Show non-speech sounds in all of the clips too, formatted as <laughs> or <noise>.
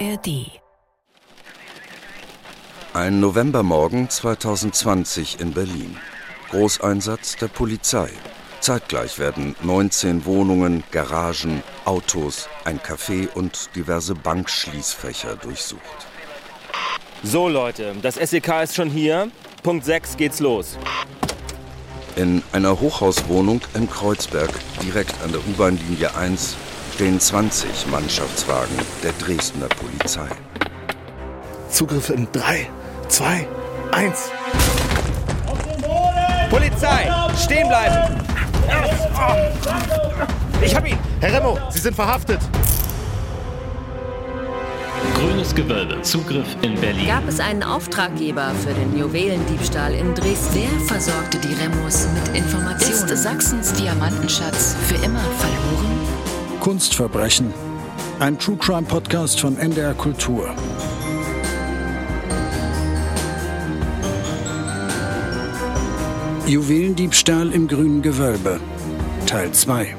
ARD. Ein Novembermorgen 2020 in Berlin. Großeinsatz der Polizei. Zeitgleich werden 19 Wohnungen, Garagen, Autos, ein Café und diverse Bankschließfächer durchsucht. So Leute, das SEK ist schon hier. Punkt 6 geht's los. In einer Hochhauswohnung in Kreuzberg, direkt an der U-Bahn-Linie 1, stehen 20 Mannschaftswagen der Dresdner Polizei. Zugriff in 3, 2, 1. Polizei, stehen bleiben! Ich hab ihn! Herr Remo, Sie sind verhaftet. Grünes Gewölbe, Zugriff in Berlin. Gab es einen Auftraggeber für den Juwelendiebstahl in Dresden? Wer versorgte die Remos mit Informationen? Ist Sachsens Diamantenschatz für immer verloren? Kunstverbrechen. Ein True Crime Podcast von NDR Kultur. Juwelendiebstahl im grünen Gewölbe. Teil 2.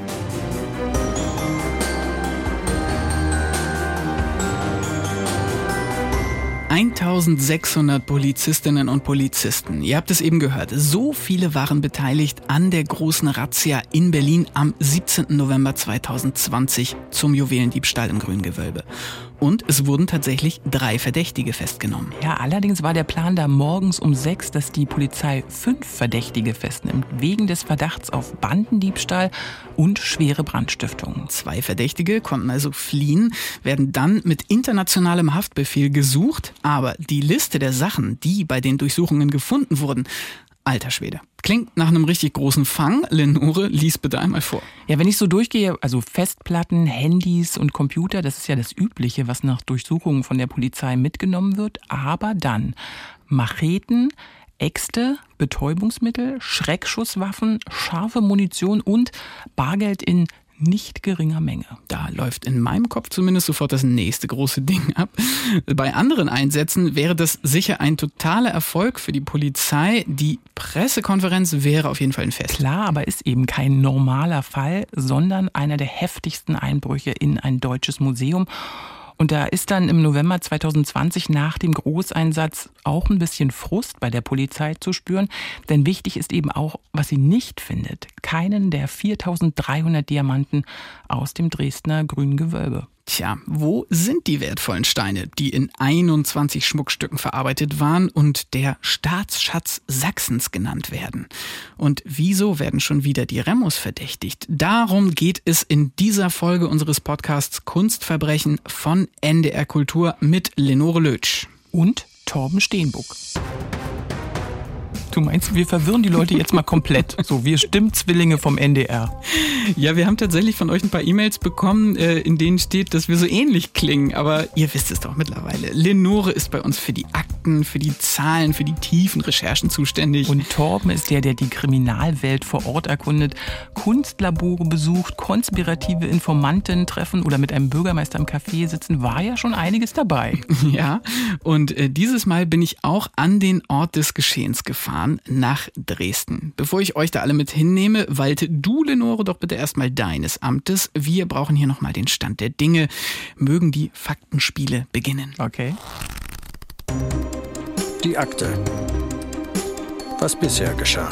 ...1600 Polizistinnen und Polizisten. Ihr habt es eben gehört. So viele waren beteiligt an der großen Razzia in Berlin am 17. November 2020 zum Juwelendiebstahl im Grünen Gewölbe. Und es wurden tatsächlich drei Verdächtige festgenommen. Ja, allerdings war der Plan da morgens um sechs, dass die Polizei fünf Verdächtige festnimmt, wegen des Verdachts auf Bandendiebstahl und schwere Brandstiftung. Zwei Verdächtige konnten also fliehen, werden dann mit internationalem Haftbefehl gesucht, aber die Liste der Sachen, die bei den Durchsuchungen gefunden wurden, Alter Schwede. Klingt nach einem richtig großen Fang. Lenore, lies bitte einmal vor. Ja, wenn ich so durchgehe, also Festplatten, Handys und Computer, das ist ja das Übliche, was nach Durchsuchungen von der Polizei mitgenommen wird. Aber dann Macheten, Äxte, Betäubungsmittel, Schreckschusswaffen, scharfe Munition und Bargeld in nicht geringer Menge. Da läuft in meinem Kopf zumindest sofort das nächste große Ding ab. Bei anderen Einsätzen wäre das sicher ein totaler Erfolg für die Polizei. Die Pressekonferenz wäre auf jeden Fall ein Fest. Klar, aber ist eben kein normaler Fall, sondern einer der heftigsten Einbrüche in ein deutsches Museum. Und da ist dann im November 2020 nach dem Großeinsatz auch ein bisschen Frust bei der Polizei zu spüren. Denn wichtig ist eben auch, was sie nicht findet. Keinen der 4300 Diamanten aus dem Dresdner Grünen Gewölbe. Tja, wo sind die wertvollen Steine, die in 21 Schmuckstücken verarbeitet waren und der Staatsschatz Sachsens genannt werden? Und wieso werden schon wieder die Remos verdächtigt? Darum geht es in dieser Folge unseres Podcasts Kunstverbrechen von NDR Kultur mit Lenore Lötsch. Und Torben Steenbuck. Du meinst, wir verwirren die Leute jetzt mal komplett. So, wir Stimmzwillinge vom NDR. Ja, wir haben tatsächlich von euch ein paar E-Mails bekommen, äh, in denen steht, dass wir so ähnlich klingen. Aber ihr wisst es doch mittlerweile. Lenore ist bei uns für die Akten, für die Zahlen, für die tiefen Recherchen zuständig. Und Torben ist der, der die Kriminalwelt vor Ort erkundet, Kunstlabore besucht, konspirative Informanten treffen oder mit einem Bürgermeister im Café sitzen. War ja schon einiges dabei. <laughs> Ja, und äh, dieses Mal bin ich auch an den Ort des Geschehens gefahren, nach Dresden. Bevor ich euch da alle mit hinnehme, walte du, Lenore, doch bitte erstmal deines Amtes. Wir brauchen hier nochmal den Stand der Dinge. Mögen die Faktenspiele beginnen. Okay. Die Akte. Was bisher geschah.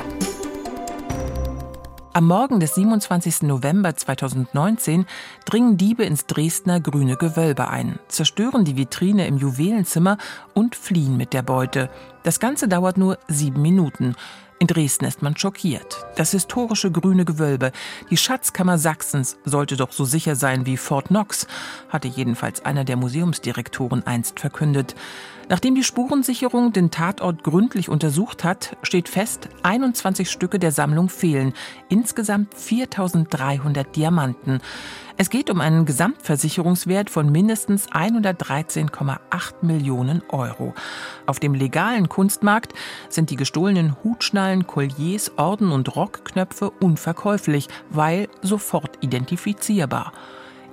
Am Morgen des 27. November 2019 dringen Diebe ins Dresdner Grüne Gewölbe ein, zerstören die Vitrine im Juwelenzimmer und fliehen mit der Beute. Das Ganze dauert nur sieben Minuten. In Dresden ist man schockiert. Das historische grüne Gewölbe, die Schatzkammer Sachsens, sollte doch so sicher sein wie Fort Knox, hatte jedenfalls einer der Museumsdirektoren einst verkündet. Nachdem die Spurensicherung den Tatort gründlich untersucht hat, steht fest, 21 Stücke der Sammlung fehlen, insgesamt 4300 Diamanten. Es geht um einen Gesamtversicherungswert von mindestens 113,8 Millionen Euro. Auf dem legalen Kunstmarkt sind die gestohlenen Hutschnallen, Colliers, Orden und Rockknöpfe unverkäuflich, weil sofort identifizierbar.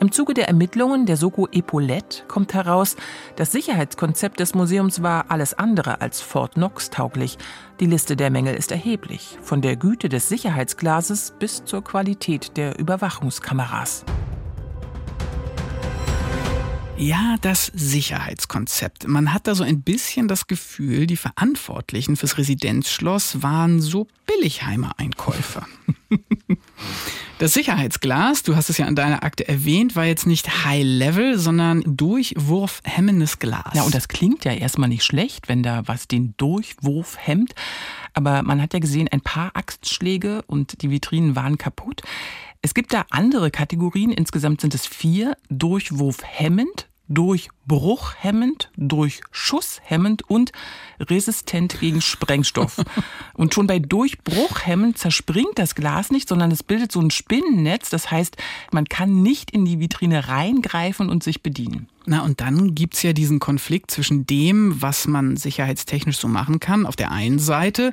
Im Zuge der Ermittlungen der Soko Epaulette kommt heraus, das Sicherheitskonzept des Museums war alles andere als Fort Knox tauglich. Die Liste der Mängel ist erheblich, von der Güte des Sicherheitsglases bis zur Qualität der Überwachungskameras. Ja, das Sicherheitskonzept. Man hat da so ein bisschen das Gefühl, die Verantwortlichen fürs Residenzschloss waren so Billigheimer Einkäufer. <laughs> Das Sicherheitsglas, du hast es ja in deiner Akte erwähnt, war jetzt nicht High Level, sondern durchwurfhemmendes Glas. Ja, und das klingt ja erstmal nicht schlecht, wenn da was den Durchwurf hemmt. Aber man hat ja gesehen, ein paar Axtschläge und die Vitrinen waren kaputt. Es gibt da andere Kategorien. Insgesamt sind es vier. Durchwurfhemmend, durchbruchhemmend, durchschusshemmend und resistent gegen Sprengstoff. <laughs> und schon bei durchbruchhemmend zerspringt das Glas nicht, sondern es bildet so ein Spinnennetz. Das heißt, man kann nicht in die Vitrine reingreifen und sich bedienen. Na, und dann gibt's ja diesen Konflikt zwischen dem, was man sicherheitstechnisch so machen kann, auf der einen Seite,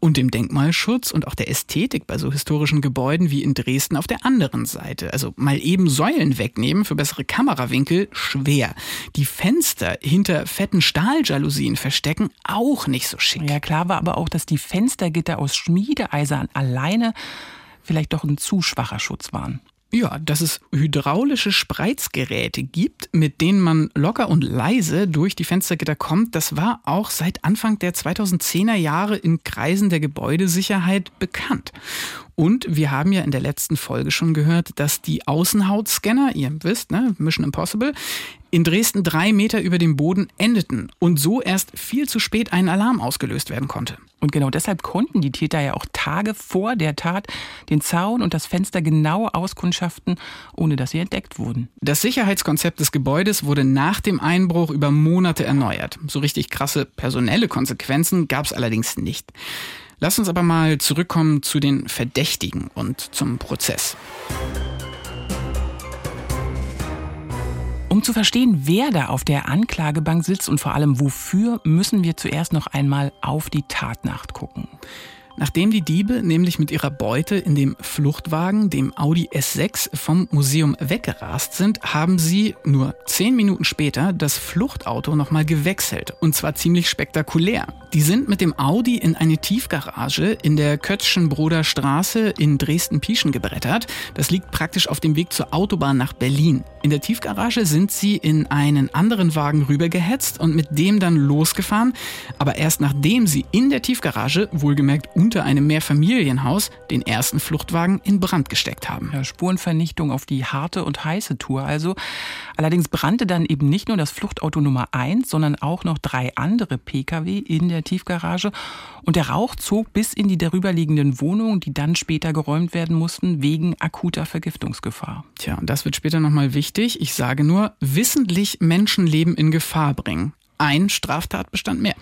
und dem Denkmalschutz und auch der Ästhetik bei so historischen Gebäuden wie in Dresden auf der anderen Seite. Also mal eben Säulen wegnehmen für bessere Kamerawinkel, schwer. Die Fenster hinter fetten Stahljalousien verstecken, auch nicht so schick. Ja, klar war aber auch, dass die Fenstergitter aus Schmiedeeisern alleine vielleicht doch ein zu schwacher Schutz waren. Ja, dass es hydraulische Spreizgeräte gibt, mit denen man locker und leise durch die Fenstergitter kommt, das war auch seit Anfang der 2010er Jahre in Kreisen der Gebäudesicherheit bekannt. Und wir haben ja in der letzten Folge schon gehört, dass die Außenhautscanner, ihr wisst, ne, Mission Impossible, in Dresden drei Meter über dem Boden endeten und so erst viel zu spät ein Alarm ausgelöst werden konnte. Und genau deshalb konnten die Täter ja auch Tage vor der Tat den Zaun und das Fenster genau auskundschaften, ohne dass sie entdeckt wurden. Das Sicherheitskonzept des Gebäudes wurde nach dem Einbruch über Monate erneuert. So richtig krasse personelle Konsequenzen gab es allerdings nicht. Lass uns aber mal zurückkommen zu den Verdächtigen und zum Prozess. Um zu verstehen, wer da auf der Anklagebank sitzt und vor allem wofür, müssen wir zuerst noch einmal auf die Tatnacht gucken. Nachdem die Diebe nämlich mit ihrer Beute in dem Fluchtwagen, dem Audi S6, vom Museum weggerast sind, haben sie nur zehn Minuten später das Fluchtauto nochmal gewechselt. Und zwar ziemlich spektakulär. Die sind mit dem Audi in eine Tiefgarage in der Kötzschenbroder Straße in Dresden-Pieschen gebrettert. Das liegt praktisch auf dem Weg zur Autobahn nach Berlin. In der Tiefgarage sind sie in einen anderen Wagen rübergehetzt und mit dem dann losgefahren. Aber erst nachdem sie in der Tiefgarage, wohlgemerkt unter einem Mehrfamilienhaus den ersten Fluchtwagen in Brand gesteckt haben. Ja, Spurenvernichtung auf die harte und heiße Tour also. Allerdings brannte dann eben nicht nur das Fluchtauto Nummer 1, sondern auch noch drei andere Pkw in der Tiefgarage. Und der Rauch zog bis in die darüberliegenden Wohnungen, die dann später geräumt werden mussten, wegen akuter Vergiftungsgefahr. Tja, und das wird später nochmal wichtig. Ich sage nur, wissentlich Menschenleben in Gefahr bringen. Ein Straftatbestand mehr.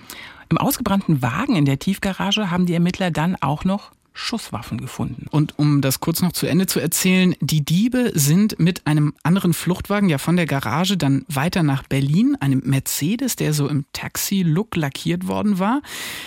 Im ausgebrannten Wagen in der Tiefgarage haben die Ermittler dann auch noch Schusswaffen gefunden. Und um das kurz noch zu Ende zu erzählen, die Diebe sind mit einem anderen Fluchtwagen ja von der Garage dann weiter nach Berlin, einem Mercedes, der so im Taxi-Look lackiert worden war.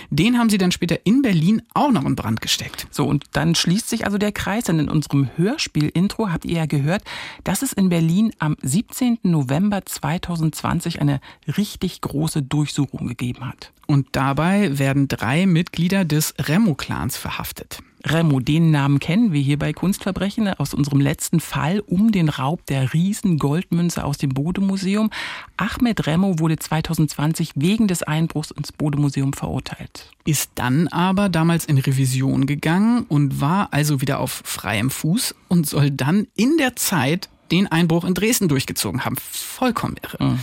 Den haben sie dann später in Berlin auch noch in Brand gesteckt. So, und dann schließt sich also der Kreis, denn in unserem Hörspiel-Intro habt ihr ja gehört, dass es in Berlin am 17. November 2020 eine richtig große Durchsuchung gegeben hat. Und dabei werden drei Mitglieder des Remo-Clans verhaftet. Remo, den Namen kennen wir hier bei Kunstverbrechen aus unserem letzten Fall um den Raub der riesen Goldmünze aus dem Bodemuseum. Ahmed Remo wurde 2020 wegen des Einbruchs ins Bodemuseum verurteilt. Ist dann aber damals in Revision gegangen und war also wieder auf freiem Fuß und soll dann in der Zeit den Einbruch in Dresden durchgezogen haben. Vollkommen irre. Mhm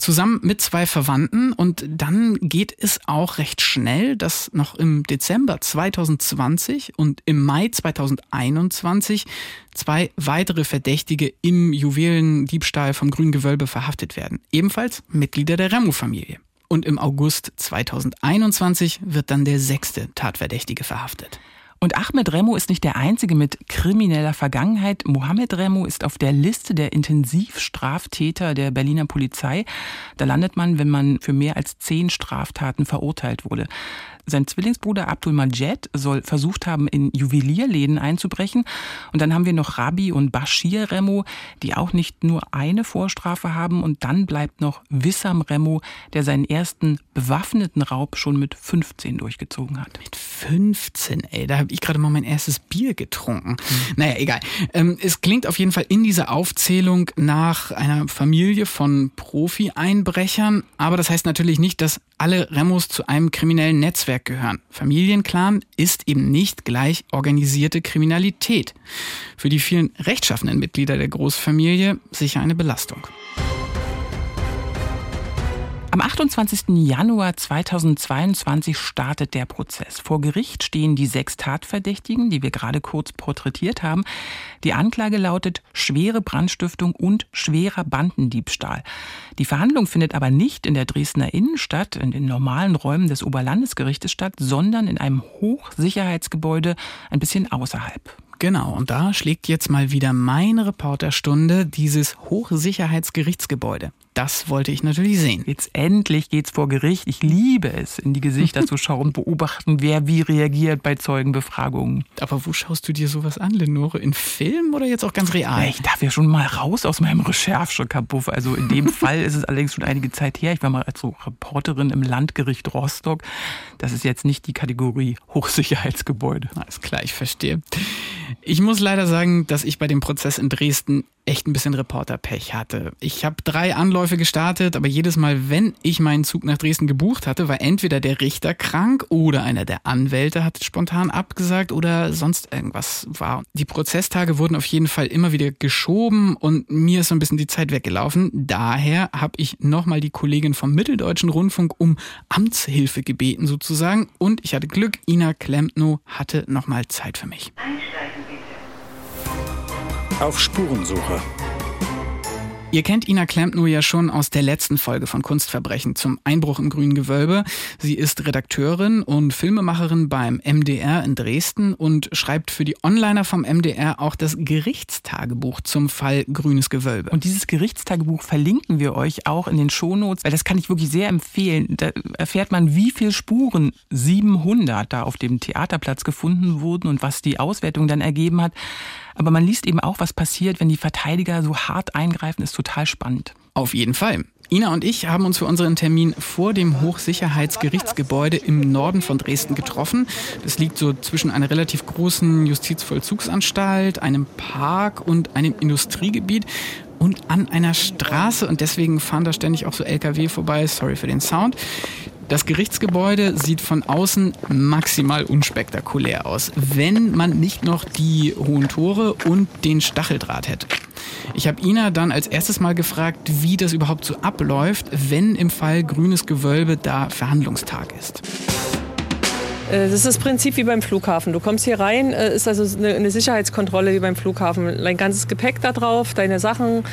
zusammen mit zwei Verwandten und dann geht es auch recht schnell, dass noch im Dezember 2020 und im Mai 2021 zwei weitere Verdächtige im Juwelendiebstahl vom Grünen Gewölbe verhaftet werden. Ebenfalls Mitglieder der Remo-Familie. Und im August 2021 wird dann der sechste Tatverdächtige verhaftet. Und Ahmed Remo ist nicht der einzige mit krimineller Vergangenheit. Mohammed Remo ist auf der Liste der Intensivstraftäter der Berliner Polizei. Da landet man, wenn man für mehr als zehn Straftaten verurteilt wurde. Sein Zwillingsbruder Abdul Majed soll versucht haben, in Juwelierläden einzubrechen. Und dann haben wir noch Rabi und Bashir Remo, die auch nicht nur eine Vorstrafe haben. Und dann bleibt noch Wissam Remo, der seinen ersten bewaffneten Raub schon mit 15 durchgezogen hat. Mit 15, ey, da habe ich gerade mal mein erstes Bier getrunken. Mhm. Naja, egal. Ähm, es klingt auf jeden Fall in dieser Aufzählung nach einer Familie von Profi-Einbrechern, aber das heißt natürlich nicht, dass alle Remos zu einem kriminellen Netzwerk gehören. Familienclan ist eben nicht gleich organisierte Kriminalität. Für die vielen rechtschaffenen Mitglieder der Großfamilie sicher eine Belastung. Am 28. Januar 2022 startet der Prozess. Vor Gericht stehen die sechs Tatverdächtigen, die wir gerade kurz porträtiert haben. Die Anklage lautet schwere Brandstiftung und schwerer Bandendiebstahl. Die Verhandlung findet aber nicht in der Dresdner Innenstadt, in den normalen Räumen des Oberlandesgerichtes statt, sondern in einem Hochsicherheitsgebäude ein bisschen außerhalb. Genau, und da schlägt jetzt mal wieder meine Reporterstunde dieses Hochsicherheitsgerichtsgebäude. Das wollte ich natürlich sehen. Jetzt endlich geht's vor Gericht. Ich liebe es, in die Gesichter zu schauen, beobachten, wer wie reagiert bei Zeugenbefragungen. Aber wo schaust du dir sowas an, Lenore? In Film oder jetzt auch ganz real? Ja, ich darf ja schon mal raus aus meinem Recherchekabuff. Also in dem <laughs> Fall ist es allerdings schon einige Zeit her. Ich war mal als so Reporterin im Landgericht Rostock. Das ist jetzt nicht die Kategorie Hochsicherheitsgebäude. Alles klar, ich verstehe. Ich muss leider sagen, dass ich bei dem Prozess in Dresden echt ein bisschen Reporterpech hatte. Ich habe drei Anläufe gestartet, aber jedes Mal, wenn ich meinen Zug nach Dresden gebucht hatte, war entweder der Richter krank oder einer der Anwälte hat spontan abgesagt oder sonst irgendwas war. Die Prozesstage wurden auf jeden Fall immer wieder geschoben und mir ist so ein bisschen die Zeit weggelaufen. Daher habe ich nochmal die Kollegin vom Mitteldeutschen Rundfunk um Amtshilfe gebeten sozusagen und ich hatte Glück, Ina Klempno hatte nochmal Zeit für mich. Einsteigen bitte. Auf Spurensuche. Ihr kennt Ina Klempno ja schon aus der letzten Folge von Kunstverbrechen zum Einbruch im grünen Gewölbe. Sie ist Redakteurin und Filmemacherin beim MDR in Dresden und schreibt für die Onliner vom MDR auch das Gerichtstagebuch zum Fall grünes Gewölbe. Und dieses Gerichtstagebuch verlinken wir euch auch in den Shownotes, weil das kann ich wirklich sehr empfehlen. Da erfährt man, wie viele Spuren 700 da auf dem Theaterplatz gefunden wurden und was die Auswertung dann ergeben hat. Aber man liest eben auch, was passiert, wenn die Verteidiger so hart eingreifen, ist total spannend. Auf jeden Fall. Ina und ich haben uns für unseren Termin vor dem Hochsicherheitsgerichtsgebäude im Norden von Dresden getroffen. Das liegt so zwischen einer relativ großen Justizvollzugsanstalt, einem Park und einem Industriegebiet und an einer Straße und deswegen fahren da ständig auch so LKW vorbei. Sorry für den Sound. Das Gerichtsgebäude sieht von außen maximal unspektakulär aus, wenn man nicht noch die hohen Tore und den Stacheldraht hätte. Ich habe Ina dann als erstes mal gefragt, wie das überhaupt so abläuft, wenn im Fall grünes Gewölbe da Verhandlungstag ist. Äh, das ist das Prinzip wie beim Flughafen. Du kommst hier rein, äh, ist also eine Sicherheitskontrolle wie beim Flughafen. Dein ganzes Gepäck da drauf, deine Sachen,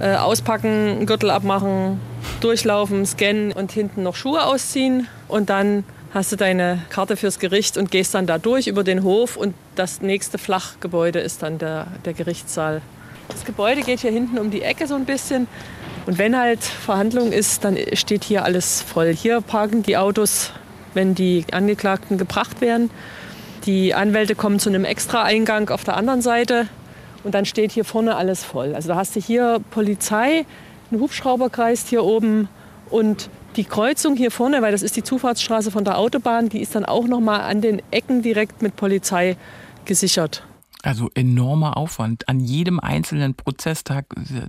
äh, auspacken, Gürtel abmachen, durchlaufen, scannen und hinten noch Schuhe ausziehen. Und dann hast du deine Karte fürs Gericht und gehst dann da durch über den Hof. Und das nächste Flachgebäude ist dann der, der Gerichtssaal. Das Gebäude geht hier hinten um die Ecke so ein bisschen. Und wenn halt Verhandlung ist, dann steht hier alles voll. Hier parken die Autos, wenn die Angeklagten gebracht werden. Die Anwälte kommen zu einem Extra-Eingang auf der anderen Seite. Und dann steht hier vorne alles voll. Also da hast du hier Polizei, einen Hubschrauber kreist hier oben und die Kreuzung hier vorne, weil das ist die Zufahrtsstraße von der Autobahn, die ist dann auch noch mal an den Ecken direkt mit Polizei gesichert. Also enormer Aufwand. An jedem einzelnen Prozesstag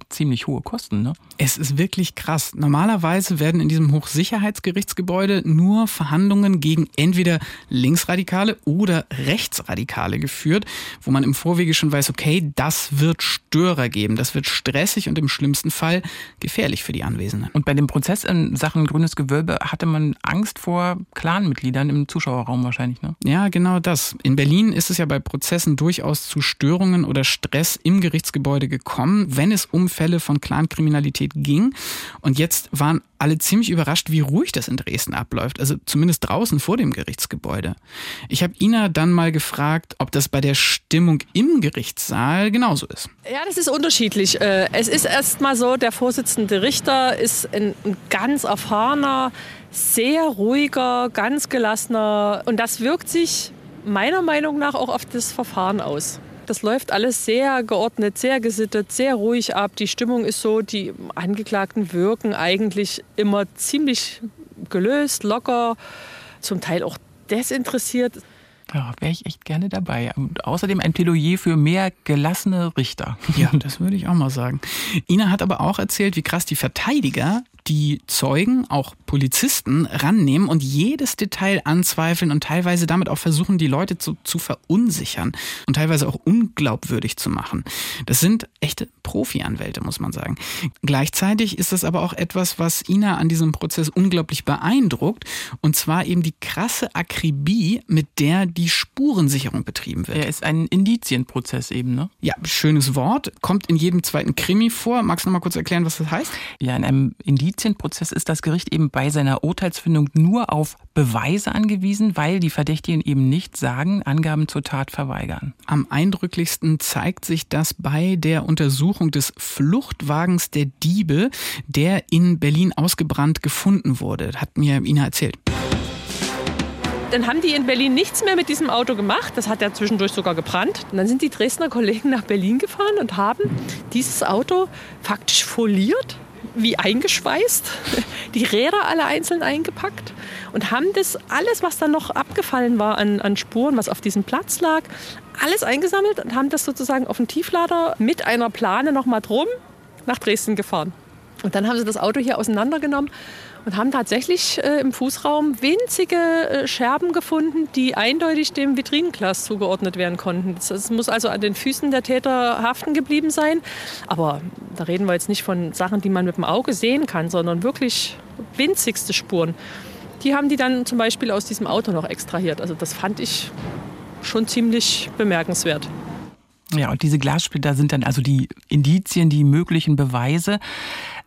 ziemlich hohe Kosten, ne? Es ist wirklich krass. Normalerweise werden in diesem Hochsicherheitsgerichtsgebäude nur Verhandlungen gegen entweder Linksradikale oder Rechtsradikale geführt, wo man im Vorwege schon weiß, okay, das wird Störer geben, das wird stressig und im schlimmsten Fall gefährlich für die Anwesenden. Und bei dem Prozess in Sachen Grünes Gewölbe hatte man Angst vor Clanmitgliedern im Zuschauerraum wahrscheinlich, ne? Ja, genau das. In Berlin ist es ja bei Prozessen durchaus zu Störungen oder Stress im Gerichtsgebäude gekommen, wenn es um Fälle von Clankriminalität ging. Und jetzt waren alle ziemlich überrascht, wie ruhig das in Dresden abläuft, also zumindest draußen vor dem Gerichtsgebäude. Ich habe Ina dann mal gefragt, ob das bei der Stimmung im Gerichtssaal genauso ist. Ja, das ist unterschiedlich. Äh, es ist erstmal so, der Vorsitzende Richter ist ein ganz erfahrener, sehr ruhiger, ganz gelassener und das wirkt sich meiner Meinung nach auch auf das Verfahren aus. Das läuft alles sehr geordnet, sehr gesittet, sehr ruhig ab. Die Stimmung ist so, die Angeklagten wirken eigentlich immer ziemlich gelöst, locker, zum Teil auch desinteressiert. Ja, wäre ich echt gerne dabei. Und außerdem ein Plädoyer für mehr gelassene Richter. Ja, das würde ich auch mal sagen. Ina hat aber auch erzählt, wie krass die Verteidiger die Zeugen, auch Polizisten, rannehmen und jedes Detail anzweifeln und teilweise damit auch versuchen, die Leute zu, zu verunsichern und teilweise auch unglaubwürdig zu machen. Das sind echte Profi-Anwälte, muss man sagen. Gleichzeitig ist das aber auch etwas, was Ina an diesem Prozess unglaublich beeindruckt, und zwar eben die krasse Akribie, mit der die Spurensicherung betrieben wird. Er ist ein Indizienprozess eben, ne? Ja, schönes Wort, kommt in jedem zweiten Krimi vor. Magst du noch mal kurz erklären, was das heißt? Ja, in einem Indizienprozess ist das Gericht eben bei seiner Urteilsfindung nur auf Beweise angewiesen, weil die Verdächtigen eben nicht sagen, Angaben zur Tat verweigern. Am eindrücklichsten zeigt sich das bei der Untersuchung des Fluchtwagens der Diebe, der in Berlin ausgebrannt gefunden wurde. Hat mir Ina erzählt. Dann haben die in Berlin nichts mehr mit diesem Auto gemacht. Das hat ja zwischendurch sogar gebrannt. Und dann sind die Dresdner Kollegen nach Berlin gefahren und haben dieses Auto faktisch foliert wie eingeschweißt, <laughs> die Räder alle einzeln eingepackt und haben das alles, was dann noch abgefallen war an, an Spuren, was auf diesem Platz lag, alles eingesammelt und haben das sozusagen auf den Tieflader mit einer Plane nochmal drum nach Dresden gefahren. Und dann haben sie das Auto hier auseinandergenommen und haben tatsächlich äh, im Fußraum winzige äh, Scherben gefunden, die eindeutig dem Vitrinenglas zugeordnet werden konnten. Es muss also an den Füßen der Täter haften geblieben sein. Aber da reden wir jetzt nicht von Sachen, die man mit dem Auge sehen kann, sondern wirklich winzigste Spuren. Die haben die dann zum Beispiel aus diesem Auto noch extrahiert. Also das fand ich schon ziemlich bemerkenswert. Ja, und diese Glassplitter sind dann also die Indizien, die möglichen Beweise.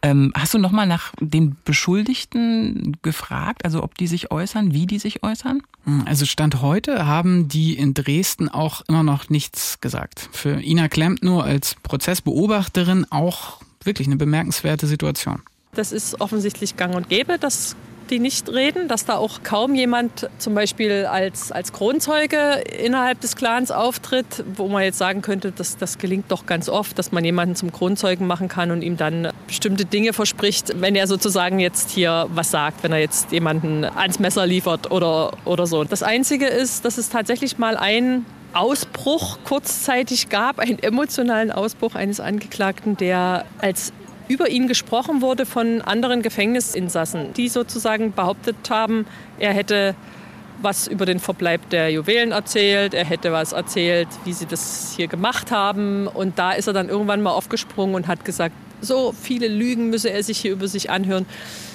Ähm, hast du nochmal nach den Beschuldigten gefragt, also ob die sich äußern, wie die sich äußern? Hm, also Stand heute haben die in Dresden auch immer noch nichts gesagt. Für Ina Klemmt nur als Prozessbeobachterin auch wirklich eine bemerkenswerte Situation. Das ist offensichtlich gang und gäbe, dass die nicht reden, dass da auch kaum jemand zum Beispiel als, als Kronzeuge innerhalb des Clans auftritt, wo man jetzt sagen könnte, dass das gelingt doch ganz oft, dass man jemanden zum Kronzeugen machen kann und ihm dann bestimmte Dinge verspricht, wenn er sozusagen jetzt hier was sagt, wenn er jetzt jemanden ans Messer liefert oder, oder so. Das Einzige ist, dass es tatsächlich mal ein Ausbruch kurzzeitig gab, einen emotionalen Ausbruch eines Angeklagten, der als über ihn gesprochen wurde von anderen Gefängnisinsassen, die sozusagen behauptet haben, er hätte was über den Verbleib der Juwelen erzählt, er hätte was erzählt, wie sie das hier gemacht haben. Und da ist er dann irgendwann mal aufgesprungen und hat gesagt, so viele Lügen müsse er sich hier über sich anhören,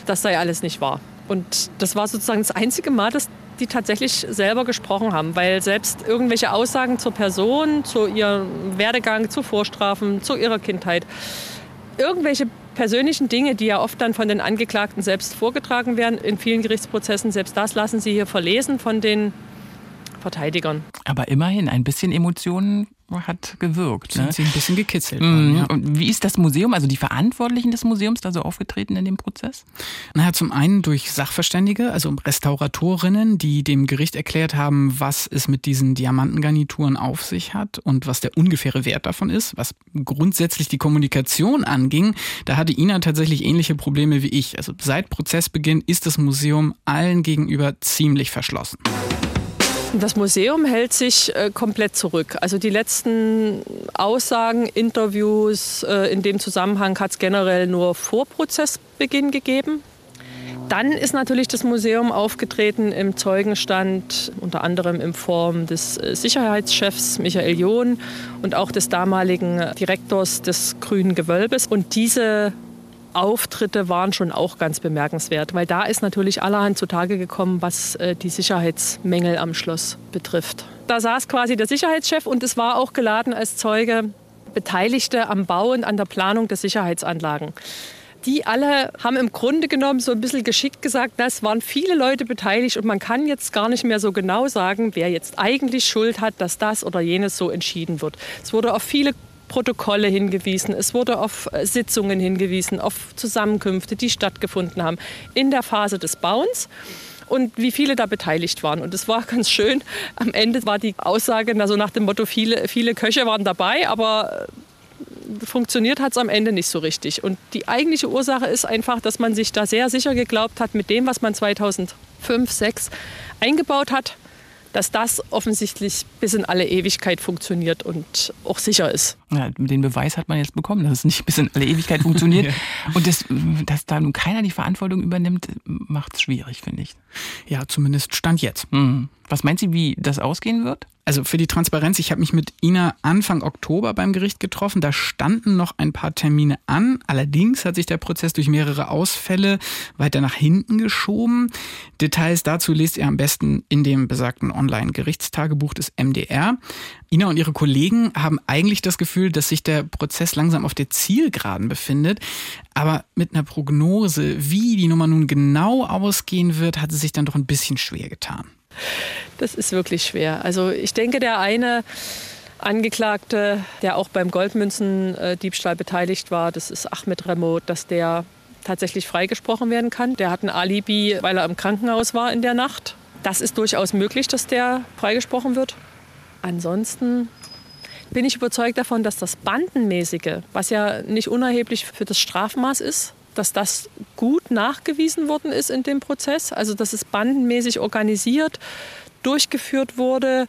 das sei alles nicht wahr. Und das war sozusagen das einzige Mal, dass die tatsächlich selber gesprochen haben, weil selbst irgendwelche Aussagen zur Person, zu ihrem Werdegang, zu Vorstrafen, zu ihrer Kindheit, irgendwelche persönlichen Dinge, die ja oft dann von den Angeklagten selbst vorgetragen werden, in vielen Gerichtsprozessen, selbst das lassen sie hier verlesen von den Verteidigern. Aber immerhin, ein bisschen Emotionen hat gewirkt. Sind ne? sie ein bisschen gekitzelt. Mhm. Ja. Und wie ist das Museum, also die Verantwortlichen des Museums da so aufgetreten in dem Prozess? Naja, zum einen durch Sachverständige, also Restauratorinnen, die dem Gericht erklärt haben, was es mit diesen Diamantengarnituren auf sich hat und was der ungefähre Wert davon ist. Was grundsätzlich die Kommunikation anging, da hatte Ina tatsächlich ähnliche Probleme wie ich. Also seit Prozessbeginn ist das Museum allen gegenüber ziemlich verschlossen. Das Museum hält sich äh, komplett zurück. Also die letzten Aussagen, Interviews äh, in dem Zusammenhang hat es generell nur vor Prozessbeginn gegeben. Dann ist natürlich das Museum aufgetreten im Zeugenstand, unter anderem in Form des äh, Sicherheitschefs Michael John und auch des damaligen Direktors des Grünen Gewölbes. Und diese Auftritte waren schon auch ganz bemerkenswert, weil da ist natürlich allerhand zutage gekommen, was äh, die Sicherheitsmängel am Schloss betrifft. da saß quasi der Sicherheitschef und es war auch geladen als Zeuge Beteiligte am Bau und an der Planung der Sicherheitsanlagen. Die alle haben im Grunde genommen so ein bisschen geschickt gesagt, es waren viele Leute beteiligt und man kann jetzt gar nicht mehr so genau sagen, wer jetzt eigentlich Schuld hat, dass das oder jenes so entschieden wird. Es wurde auf viele Protokolle hingewiesen, es wurde auf Sitzungen hingewiesen, auf Zusammenkünfte, die stattgefunden haben in der Phase des Bauens und wie viele da beteiligt waren. Und es war <laughs> ganz schön. Am Ende war die Aussage also nach dem Motto, viele, viele Köche waren dabei, aber äh, funktioniert hat es am Ende nicht so richtig. Und die eigentliche Ursache ist einfach, dass man sich da sehr sicher geglaubt hat mit dem, was man 2005, 2006 eingebaut hat dass das offensichtlich bis in alle Ewigkeit funktioniert und auch sicher ist. Ja, den Beweis hat man jetzt bekommen, dass es nicht bis in alle Ewigkeit <laughs> funktioniert. ja. Und das, dass da nun keiner die Verantwortung übernimmt, macht es schwierig, finde ich. Ja, zumindest Stand jetzt. Mhm. Was meint sie, wie das ausgehen wird? Also für die Transparenz, ich habe mich mit Ina Anfang Oktober beim Gericht getroffen. Da standen noch ein paar Termine an. Allerdings hat sich der Prozess durch mehrere Ausfälle weiter nach hinten geschoben. Details dazu lest ihr am besten in dem besagten Online-Gerichtstagebuch des MDR. Ina und ihre Kollegen haben eigentlich das Gefühl, dass sich der Prozess langsam auf der Zielgeraden befindet. Aber mit einer Prognose, wie die Nummer nun genau ausgehen wird, hat es sich dann doch ein bisschen schwer getan. Das ist wirklich schwer. Also ich denke, der eine Angeklagte, der auch beim Goldmünzendiebstahl beteiligt war, das ist Ahmed Remote, dass der tatsächlich freigesprochen werden kann. Der hat ein Alibi, weil er im Krankenhaus war in der Nacht. Das ist durchaus möglich, dass der freigesprochen wird. Ansonsten bin ich überzeugt davon, dass das Bandenmäßige, was ja nicht unerheblich für das Strafmaß ist, dass das gut nachgewiesen worden ist in dem Prozess. Also dass es bandenmäßig organisiert, durchgeführt wurde.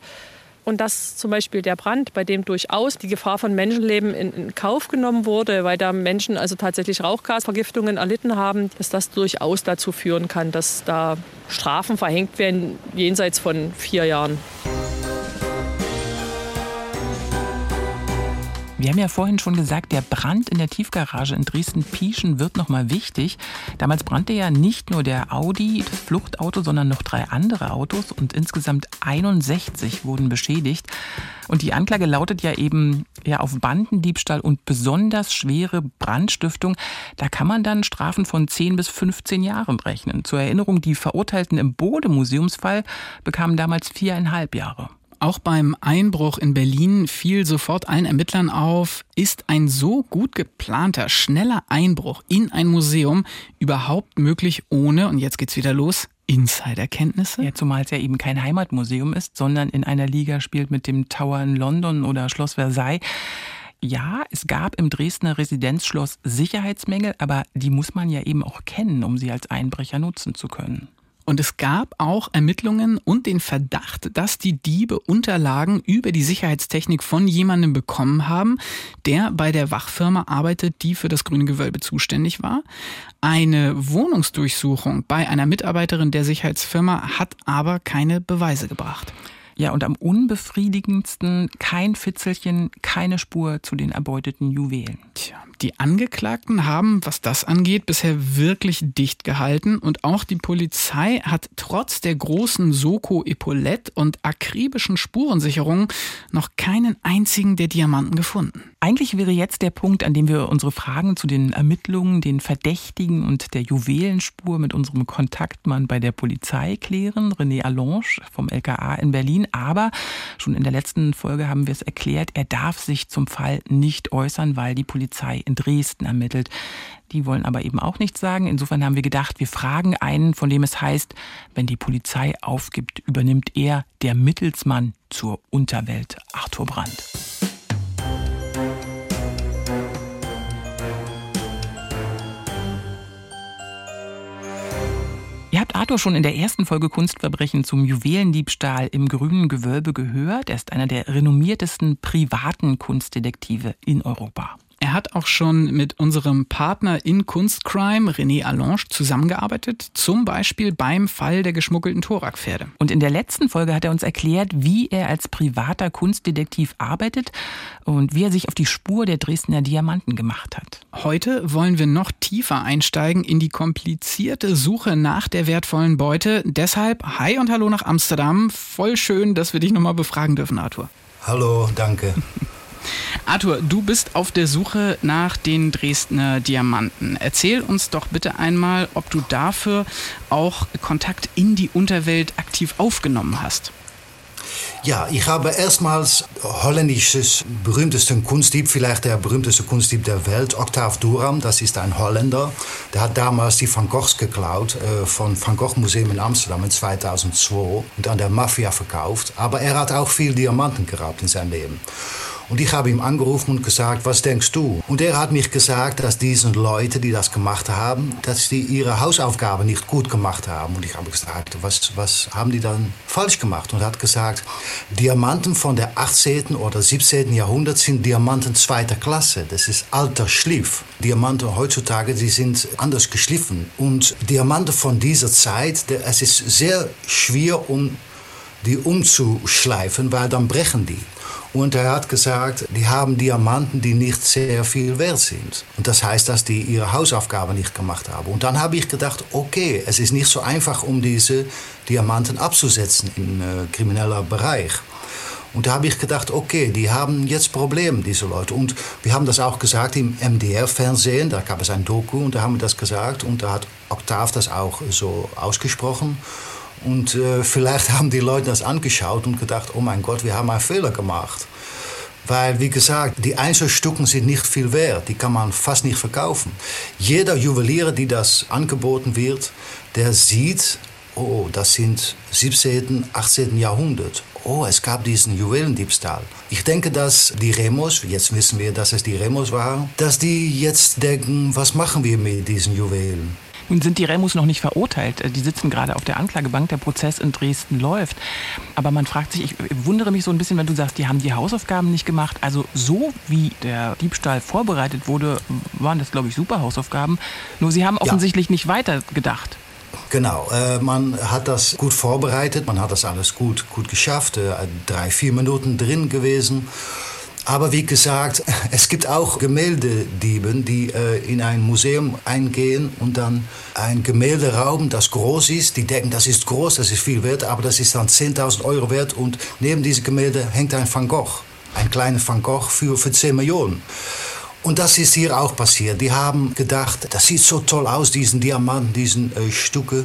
Und dass zum Beispiel der Brand, bei dem durchaus die Gefahr von Menschenleben in, in, Kauf genommen wurde, weil da Menschen also tatsächlich Rauchgasvergiftungen erlitten haben, dass das durchaus dazu führen kann, dass da Strafen verhängt werden jenseits von vier Jahren. Wir haben ja vorhin schon gesagt, der Brand in der Tiefgarage in Dresden-Pieschen wird nochmal wichtig. Damals brannte ja nicht nur der Audi, das Fluchtauto, sondern noch drei andere Autos und insgesamt 61 wurden beschädigt. Und die Anklage lautet ja eben ja auf Bandendiebstahl und besonders schwere Brandstiftung. Da kann man dann Strafen von 10 bis 15 Jahren rechnen. Zur Erinnerung, die Verurteilten im Bode-Museumsfall bekamen damals viereinhalb Jahre. Auch beim Einbruch in Berlin fiel sofort allen Ermittlern auf, ist ein so gut geplanter, schneller Einbruch in ein Museum überhaupt möglich ohne, und jetzt geht's wieder los, Insiderkenntnisse? Ja, zumal es ja eben kein Heimatmuseum ist, sondern in einer Liga spielt mit dem Tower in London oder Schloss Versailles. Ja, es gab im Dresdner Residenzschloss Sicherheitsmängel, aber die muss man ja eben auch kennen, um sie als Einbrecher nutzen zu können. Und es gab auch Ermittlungen und den Verdacht, dass die Diebe Unterlagen über die Sicherheitstechnik von jemandem bekommen haben, der bei der Wachfirma arbeitet, die für das grüne Gewölbe zuständig war. Eine Wohnungsdurchsuchung bei einer Mitarbeiterin der Sicherheitsfirma hat aber keine Beweise gebracht. Ja, und am unbefriedigendsten kein Fitzelchen, keine Spur zu den erbeuteten Juwelen. Tja, die Angeklagten haben, was das angeht, bisher wirklich dicht gehalten und auch die Polizei hat trotz der großen Soko-Epaulette und akribischen Spurensicherungen noch keinen einzigen der Diamanten gefunden. Eigentlich wäre jetzt der Punkt, an dem wir unsere Fragen zu den Ermittlungen, den Verdächtigen und der Juwelenspur mit unserem Kontaktmann bei der Polizei klären, René Allonge vom LKA in Berlin. Aber schon in der letzten Folge haben wir es erklärt, er darf sich zum Fall nicht äußern, weil die Polizei in Dresden ermittelt. Die wollen aber eben auch nichts sagen. Insofern haben wir gedacht, wir fragen einen, von dem es heißt, wenn die Polizei aufgibt, übernimmt er der Mittelsmann zur Unterwelt, Arthur Brandt. Habt Arthur schon in der ersten Folge Kunstverbrechen zum Juwelendiebstahl im grünen Gewölbe gehört. Er ist einer der renommiertesten privaten Kunstdetektive in Europa. Er hat auch schon mit unserem Partner in Kunstcrime, René Allange, zusammengearbeitet, zum Beispiel beim Fall der geschmuggelten Thorak-Pferde. Und in der letzten Folge hat er uns erklärt, wie er als privater Kunstdetektiv arbeitet und wie er sich auf die Spur der Dresdner Diamanten gemacht hat. Heute wollen wir noch tiefer einsteigen in die komplizierte Suche nach der wertvollen Beute. Deshalb Hi und Hallo nach Amsterdam. Voll schön, dass wir dich nochmal befragen dürfen, Arthur. Hallo, danke. <laughs> Arthur, du bist auf der Suche nach den Dresdner Diamanten. Erzähl uns doch bitte einmal, ob du dafür auch Kontakt in die Unterwelt aktiv aufgenommen hast. Ja, ich habe erstmals holländisches berühmtesten Kunstdieb, vielleicht der berühmteste Kunstdieb der Welt, Octave Durham, das ist ein Holländer. Der hat damals die Van Goghs geklaut äh, von Van Gogh Museum in Amsterdam in 2002 und an der Mafia verkauft. Aber er hat auch viel Diamanten geraubt in seinem Leben. Und ich habe ihm angerufen und gesagt, was denkst du? Und er hat mich gesagt, dass diese Leute, die das gemacht haben, dass die ihre Hausaufgabe nicht gut gemacht haben. Und ich habe gesagt, was, was haben die dann falsch gemacht? Und er hat gesagt, Diamanten von der 18. oder 17. Jahrhundert sind Diamanten zweiter Klasse. Das ist alter Schliff. Diamanten heutzutage, die sind anders geschliffen. Und Diamanten von dieser Zeit, es ist sehr schwer, um die umzuschleifen, weil dann brechen die. Und er hat gesagt, die haben Diamanten, die nicht sehr viel wert sind. Und das heißt, dass die ihre Hausaufgabe nicht gemacht haben. Und dann habe ich gedacht, okay, es ist nicht so einfach, um diese Diamanten abzusetzen im äh, krimineller Bereich. Und da habe ich gedacht, okay, die haben jetzt Probleme, diese Leute. Und wir haben das auch gesagt im MDR-Fernsehen, da gab es ein Doku und da haben wir das gesagt und da hat Octave das auch so ausgesprochen. Und äh, vielleicht <laughs> haben die Leute das angeschaut und gedacht, oh mein Gott, wir haben einen Fehler gemacht. Weil, wie gesagt, die Einzelstücken sind nicht viel wert. Die kann man fast nicht verkaufen. Jeder Juwelier, die das angeboten wird, der sieht, oh, das sind 17., 18. Jahrhundert. Oh, es gab diesen Juwelendiebstahl. Ich denke, dass die Remos, jetzt wissen wir, dass es die Remos waren, dass die jetzt denken, was machen wir mit diesen Juwelen? Nun sind die Remus noch nicht verurteilt. Die sitzen gerade auf der Anklagebank. Der Prozess in Dresden läuft. Aber man fragt sich, ich wundere mich so ein bisschen, wenn du sagst, die haben die Hausaufgaben nicht gemacht. Also so wie der Diebstahl vorbereitet wurde, waren das, glaube ich, super Hausaufgaben. Nur sie haben offensichtlich ja. nicht weiter gedacht. Genau, äh, man hat das gut vorbereitet, man hat das alles gut, gut geschafft, äh, drei, vier Minuten drin gewesen. Aber wie gesagt, <laughs> es gibt auch Gemäldedieben, die äh, in ein Museum eingehen und dann ein Gemälde rauben, das groß ist. Die denken, das ist groß, das ist viel wert, aber das ist dann 10.000 Euro wert. Und neben diesem Gemälde hängt ein Van Gogh, ein kleiner Van Gogh für, für 10 Millionen. Und das ist hier auch passiert. Die haben gedacht, das sieht so toll aus, diesen Diamanten, diesen äh, Stücke,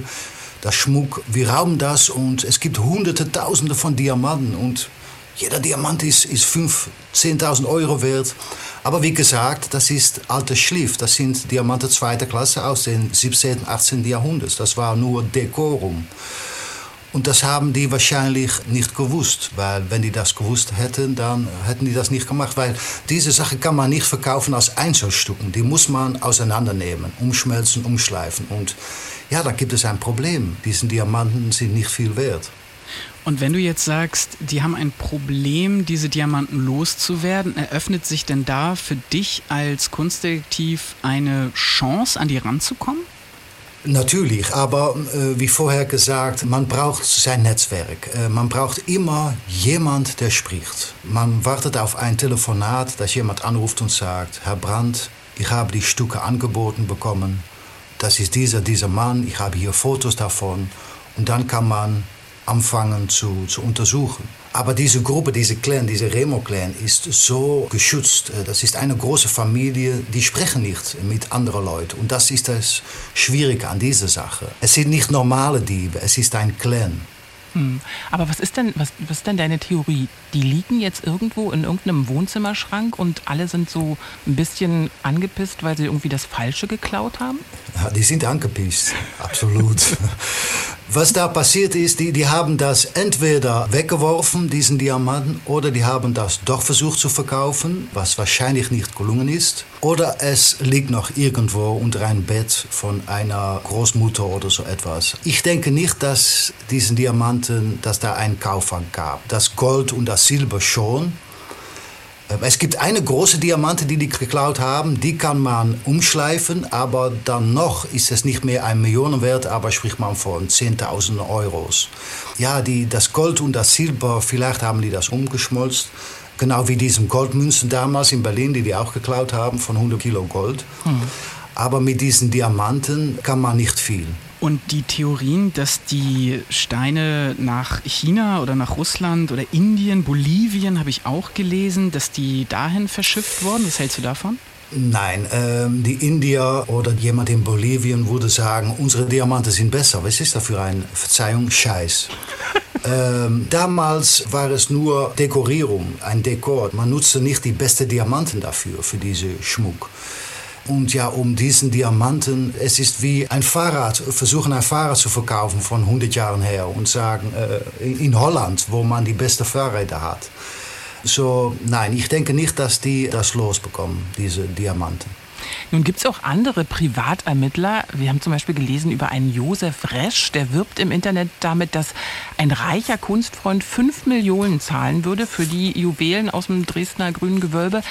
das Schmuck. Wir rauben das und es gibt hunderte, tausende von Diamanten und jeder Diamant ist, ist 5.000, 10.000 Euro wert. Aber wie gesagt, das ist alter Schliff. Das sind Diamanten zweiter Klasse aus dem 17., 18. Jahrhundert. Das war nur Dekorum. Und das haben die wahrscheinlich nicht gewusst, weil wenn die das gewusst hätten, dann hätten die das nicht gemacht, weil diese Sache kann man nicht verkaufen als Einzelstücken. Die muss man auseinandernehmen, umschmelzen, umschleifen. Und ja, da gibt es ein Problem. Diese Diamanten sind nicht viel wert. Und wenn du jetzt sagst, die haben ein Problem, diese Diamanten loszuwerden, eröffnet sich denn da für dich als Kunstdetektiv eine Chance, an die ranzukommen? Natürlich, aber äh, wie vorher gesagt, man braucht sein Netzwerk. Äh, man braucht immer jemand, der spricht. Man wartet auf ein Telefonat, dass jemand anruft und sagt, Herr Brandt, ich habe die Stücke angeboten bekommen. Das ist dieser, dieser Mann, ich habe hier Fotos davon. Und dann kann man anfangen zu, zu untersuchen. Aber diese Gruppe, diese Clan, diese Remo-Clan ist so geschützt. Äh, das ist eine große Familie, die sprechen nicht mit anderen Leuten. Und das ist das Schwierige an dieser Sache. Es sind nicht normale Diebe, es ist ein Clan. Hm. Aber was ist denn, was, was ist denn deine Theorie? Die liegen jetzt irgendwo in irgendeinem Wohnzimmerschrank und alle sind so ein bisschen angepisst, weil sie irgendwie das Falsche geklaut haben? Ja, die sind angepisst, absolut. <laughs> Was da passiert ist, die, die haben das entweder weggeworfen, diesen Diamanten, oder die haben das doch versucht zu verkaufen, was wahrscheinlich nicht gelungen ist. Oder es liegt noch irgendwo unter einem Bett von einer Großmutter oder so etwas. Ich denke nicht, dass diesen Diamanten, dass da einen Kaufmann gab. Das Gold und das Silber schon. Äh, es gibt eine große Diamante, die die geklaut haben, die kann man umschleifen, aber dann noch ist es nicht mehr ein Millionenwert, aber spricht man von 10.000 Euros. Ja, die, das Gold und das Silber, vielleicht haben die das umgeschmolzen. Genau wie diesen Goldmünzen damals in Berlin, die die auch geklaut haben, von 100 Kilo Gold. Hm. Aber mit diesen Diamanten kann man nicht viel. Und die Theorien, dass die Steine nach China oder nach Russland oder Indien, Bolivien, habe ich auch gelesen, dass die dahin verschifft wurden. Was hältst du davon? Nein, ähm, die Indier oder jemand in Bolivien würde sagen, unsere Diamanten sind besser. Was ist das für ein, Verzeihung, Scheiß? <laughs> ähm, damals war es nur Dekorierung, ein Dekor. Man nutzte nicht die besten Diamanten dafür, für diesen Schmuck. Und ja, um diesen Diamanten, es ist wie ein Fahrrad, versuchen ein Fahrrad zu verkaufen von 100 Jahren her und sagen, äh, in Holland, wo man die besten Fahrräder hat. So, nein, ich denke nicht, dass die das losbekommen, diese Diamanten. Nun gibt es auch andere Privatermittler. Wir haben zum Beispiel gelesen über einen Josef Resch, der wirbt im Internet damit, dass ein reicher Kunstfreund 5 Millionen zahlen würde für die Juwelen aus dem Dresdner Grünen Gewölbe.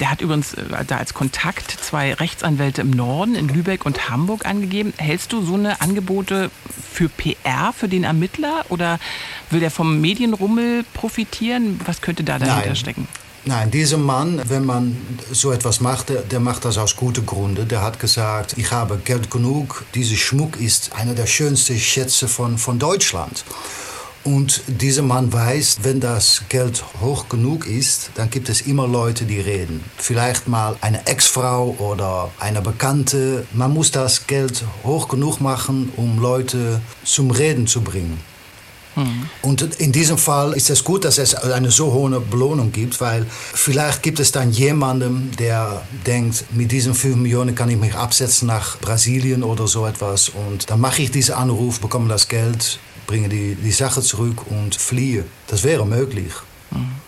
Der hat übrigens äh, da als Kontakt zwei Rechtsanwälte im Norden, in Lübeck und Hamburg angegeben. Hältst du so eine Angebote für PR, für den Ermittler? Oder will der vom Medienrummel profitieren? Was könnte da dahinter Nein. stecken? Nein, dieser Mann, wenn man so etwas macht, der, der macht das aus guten Gründen. Der hat gesagt, ich habe Geld genug, dieser Schmuck ist einer der schönsten Schätze von, von Deutschland. Und dieser Mann weiß, wenn das Geld hoch genug ist, dann gibt es immer Leute, die reden. Vielleicht mal eine Ex-Frau oder eine Bekannte. Man muss das Geld hoch genug machen, um Leute zum Reden zu bringen. Mhm. Und in diesem Fall ist es gut, dass es eine so hohe Belohnung gibt, weil vielleicht gibt es dann jemanden, der denkt, mit diesen 5 Millionen kann ich mich absetzen nach Brasilien oder so etwas. Und dann mache ich diesen Anruf, bekomme das Geld, bringe die, die Sache zurück und fliehe. Das wäre möglich. Mhm.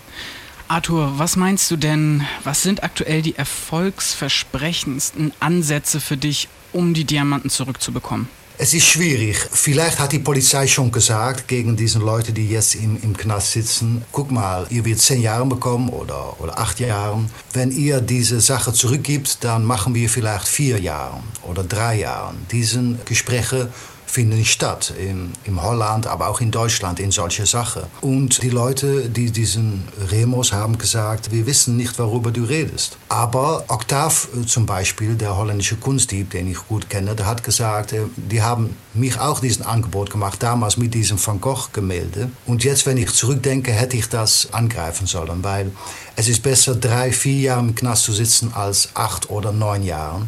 Arthur, was meinst du denn, was sind aktuell die erfolgsversprechendsten Ansätze für dich, um die Diamanten zurückzubekommen? Es ist schwierig. Vielleicht hat die Polizei schon gesagt gegen diese Leute, die jetzt im, im Knast sitzen, guck mal, ihr wird zehn Jahre bekommen oder, oder acht Jahre. Wenn ihr diese Sache zurückgibt, dann machen wir vielleicht vier Jahre oder drei Jahre. Diese Gespräche finden statt. In, in Holland, aber auch in Deutschland in solche Sachen. Und die Leute, die diesen Remos haben gesagt, wir wissen nicht, worüber du redest. Aber Octave äh, zum Beispiel, der holländische Kunstdieb, den ich gut kenne, der hat gesagt, äh, die haben mich auch diesen Angebot gemacht, damals mit diesem Van Gogh-Gemälde. Und jetzt, wenn ich zurückdenke, hätte ich das angreifen sollen, weil es ist besser, drei, vier Jahre im Knast zu sitzen, als acht oder neun Jahre.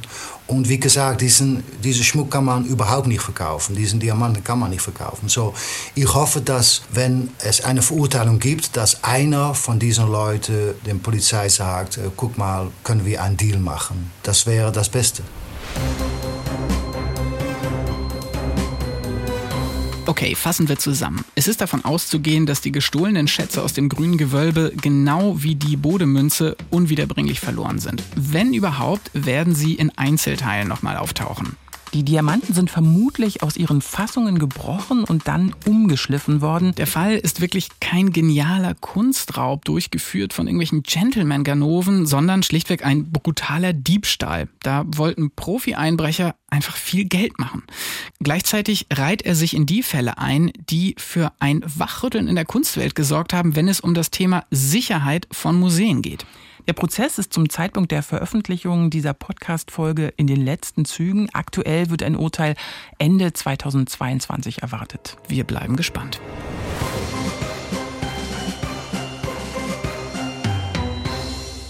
Und wie gesagt, diesen, diesen Schmuck kann man überhaupt nicht verkaufen. Diesen Diamanten kann man nicht verkaufen. So, ich hoffe, dass, wenn es eine Verurteilung gibt, dass einer von diesen Leuten der Polizei sagt, äh, guck mal, können wir einen Deal machen. Das wäre das Beste. Okay, fassen wir zusammen. Es ist davon auszugehen, dass die gestohlenen Schätze aus dem grünen Gewölbe genau wie die Bodemünze unwiederbringlich verloren sind. Wenn überhaupt, werden sie in Einzelteilen nochmal auftauchen. Die Diamanten sind vermutlich aus ihren Fassungen gebrochen und dann umgeschliffen worden. Der Fall ist wirklich kein genialer Kunstraub durchgeführt von irgendwelchen Gentleman-Ganoven, sondern schlichtweg ein brutaler Diebstahl. Da wollten Profi-Einbrecher einfach viel Geld machen. Gleichzeitig reiht er sich in die Fälle ein, die für ein Wachrütteln in der Kunstwelt gesorgt haben, wenn es um das Thema Sicherheit von Museen geht. Der Prozess ist zum Zeitpunkt der Veröffentlichung dieser Podcast-Folge in den letzten Zügen. Aktuell wird ein Urteil Ende 2022 erwartet. Wir bleiben gespannt.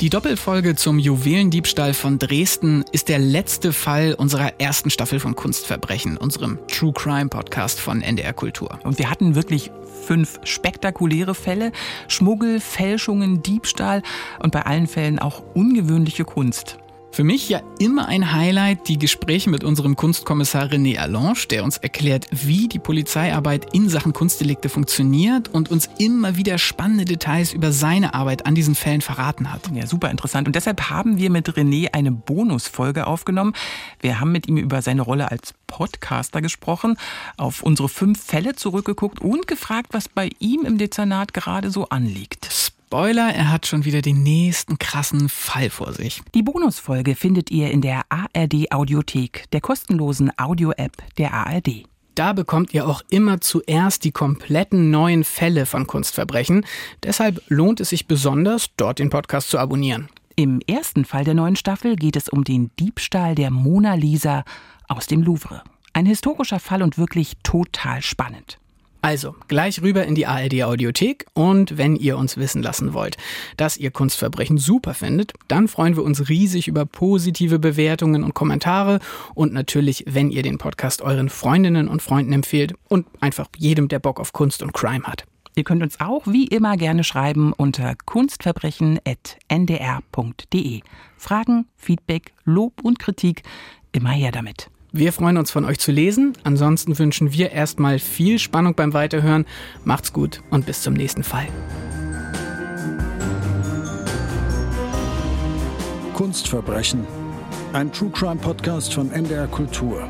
Die Doppelfolge zum Juwelendiebstahl von Dresden ist der letzte Fall unserer ersten Staffel von Kunstverbrechen, unserem True Crime Podcast von NDR Kultur. Und wir hatten wirklich fünf spektakuläre Fälle. Schmuggel, Fälschungen, Diebstahl und bei allen Fällen auch ungewöhnliche Kunst. Für mich ja immer ein Highlight die Gespräche mit unserem Kunstkommissar René Allange, der uns erklärt, wie die Polizeiarbeit in Sachen Kunstdelikte funktioniert und uns immer wieder spannende Details über seine Arbeit an diesen Fällen verraten hat. Ja, super interessant. Und deshalb haben wir mit René eine Bonusfolge aufgenommen. Wir haben mit ihm über seine Rolle als Podcaster gesprochen, auf unsere fünf Fälle zurückgeguckt und gefragt, was bei ihm im Dezernat gerade so anliegt. Spoiler, er hat schon wieder den nächsten krassen Fall vor sich. Die Bonusfolge findet ihr in der ARD Audiothek, der kostenlosen Audio-App der ARD. Da bekommt ihr auch immer zuerst die kompletten neuen Fälle von Kunstverbrechen. Deshalb lohnt es sich besonders, dort den Podcast zu abonnieren. Im ersten Fall der neuen Staffel geht es um den Diebstahl der Mona Lisa aus dem Louvre. Ein historischer Fall und wirklich total spannend. Also, gleich rüber in die ARD Audiothek und wenn ihr uns wissen lassen wollt, dass ihr Kunstverbrechen super findet, dann freuen wir uns riesig über positive Bewertungen und Kommentare und natürlich, wenn ihr den Podcast euren Freundinnen und Freunden empfehlt und einfach jedem, der Bock auf Kunst und Crime hat. Ihr könnt uns auch wie immer gerne schreiben unter kunstverbrechen.ndr.de. Fragen, Feedback, Lob und Kritik, immer her damit. Wir freuen uns von euch zu lesen. Ansonsten wünschen wir erstmal viel Spannung beim Weiterhören. Macht's gut und bis zum nächsten Fall. Kunstverbrechen. Ein True Crime Podcast von NDR Kultur.